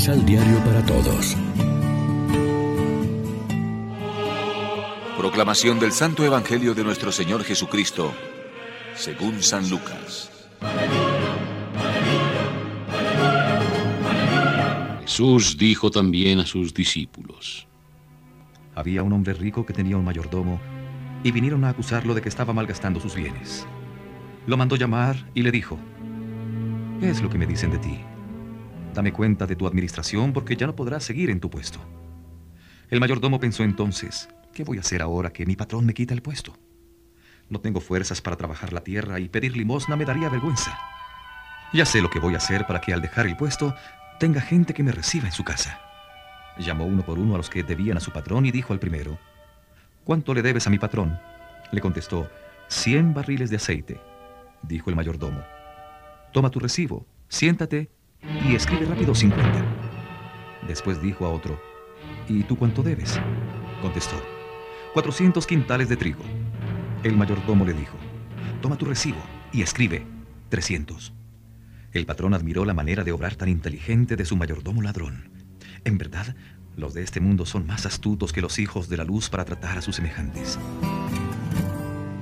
Misal Diario para Todos. Proclamación del Santo Evangelio de nuestro Señor Jesucristo, según San Lucas. Jesús dijo también a sus discípulos. Había un hombre rico que tenía un mayordomo y vinieron a acusarlo de que estaba malgastando sus bienes. Lo mandó llamar y le dijo, ¿qué es lo que me dicen de ti? Dame cuenta de tu administración porque ya no podrás seguir en tu puesto. El mayordomo pensó entonces, ¿qué voy a hacer ahora que mi patrón me quita el puesto? No tengo fuerzas para trabajar la tierra y pedir limosna me daría vergüenza. Ya sé lo que voy a hacer para que al dejar el puesto tenga gente que me reciba en su casa. Llamó uno por uno a los que debían a su patrón y dijo al primero, ¿Cuánto le debes a mi patrón? Le contestó, cien barriles de aceite. Dijo el mayordomo, toma tu recibo, siéntate y escribe rápido 50. Después dijo a otro, ¿y tú cuánto debes? Contestó, 400 quintales de trigo. El mayordomo le dijo, toma tu recibo y escribe 300. El patrón admiró la manera de obrar tan inteligente de su mayordomo ladrón. En verdad, los de este mundo son más astutos que los hijos de la luz para tratar a sus semejantes.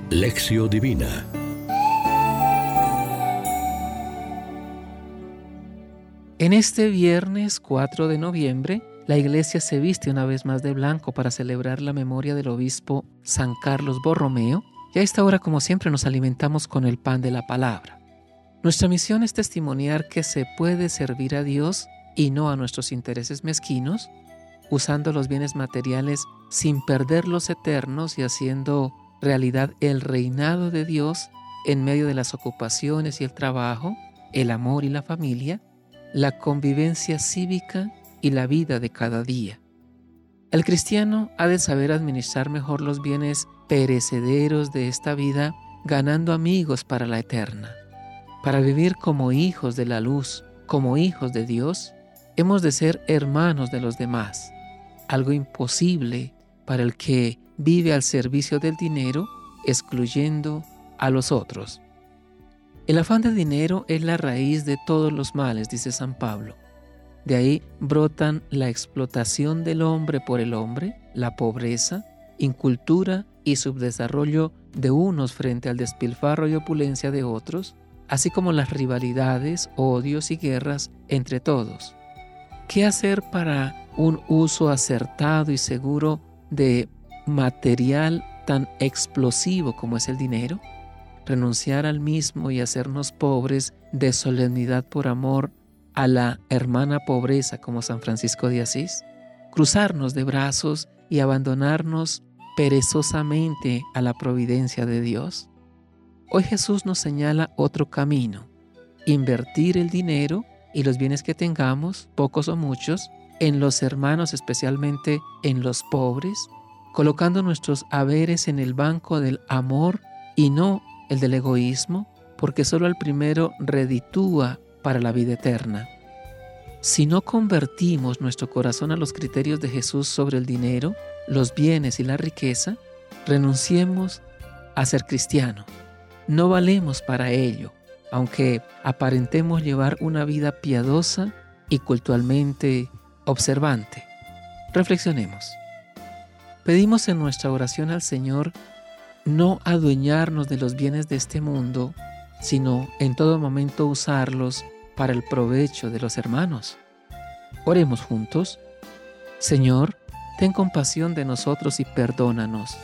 Lección Divina En este viernes 4 de noviembre, la iglesia se viste una vez más de blanco para celebrar la memoria del obispo San Carlos Borromeo y a esta hora, como siempre, nos alimentamos con el pan de la palabra. Nuestra misión es testimoniar que se puede servir a Dios y no a nuestros intereses mezquinos, usando los bienes materiales sin perder los eternos y haciendo realidad el reinado de Dios en medio de las ocupaciones y el trabajo, el amor y la familia, la convivencia cívica y la vida de cada día. El cristiano ha de saber administrar mejor los bienes perecederos de esta vida, ganando amigos para la eterna. Para vivir como hijos de la luz, como hijos de Dios, hemos de ser hermanos de los demás, algo imposible para el que vive al servicio del dinero, excluyendo a los otros. El afán de dinero es la raíz de todos los males, dice San Pablo. De ahí brotan la explotación del hombre por el hombre, la pobreza, incultura y subdesarrollo de unos frente al despilfarro y opulencia de otros, así como las rivalidades, odios y guerras entre todos. ¿Qué hacer para un uso acertado y seguro de material tan explosivo como es el dinero? Renunciar al mismo y hacernos pobres de solemnidad por amor a la hermana pobreza como San Francisco de Asís, cruzarnos de brazos y abandonarnos perezosamente a la providencia de Dios. Hoy Jesús nos señala otro camino, invertir el dinero y los bienes que tengamos, pocos o muchos, en los hermanos, especialmente en los pobres, colocando nuestros haberes en el banco del amor y no el del egoísmo, porque solo el primero reditúa para la vida eterna. Si no convertimos nuestro corazón a los criterios de Jesús sobre el dinero, los bienes y la riqueza, renunciemos a ser cristianos. No valemos para ello, aunque aparentemos llevar una vida piadosa y cultualmente observante. Reflexionemos. Pedimos en nuestra oración al Señor no adueñarnos de los bienes de este mundo, sino en todo momento usarlos para el provecho de los hermanos. Oremos juntos. Señor, ten compasión de nosotros y perdónanos.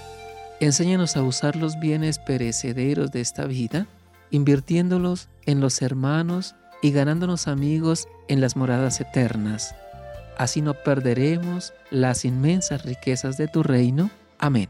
Enséñanos a usar los bienes perecederos de esta vida, invirtiéndolos en los hermanos y ganándonos amigos en las moradas eternas. Así no perderemos las inmensas riquezas de tu reino. Amén.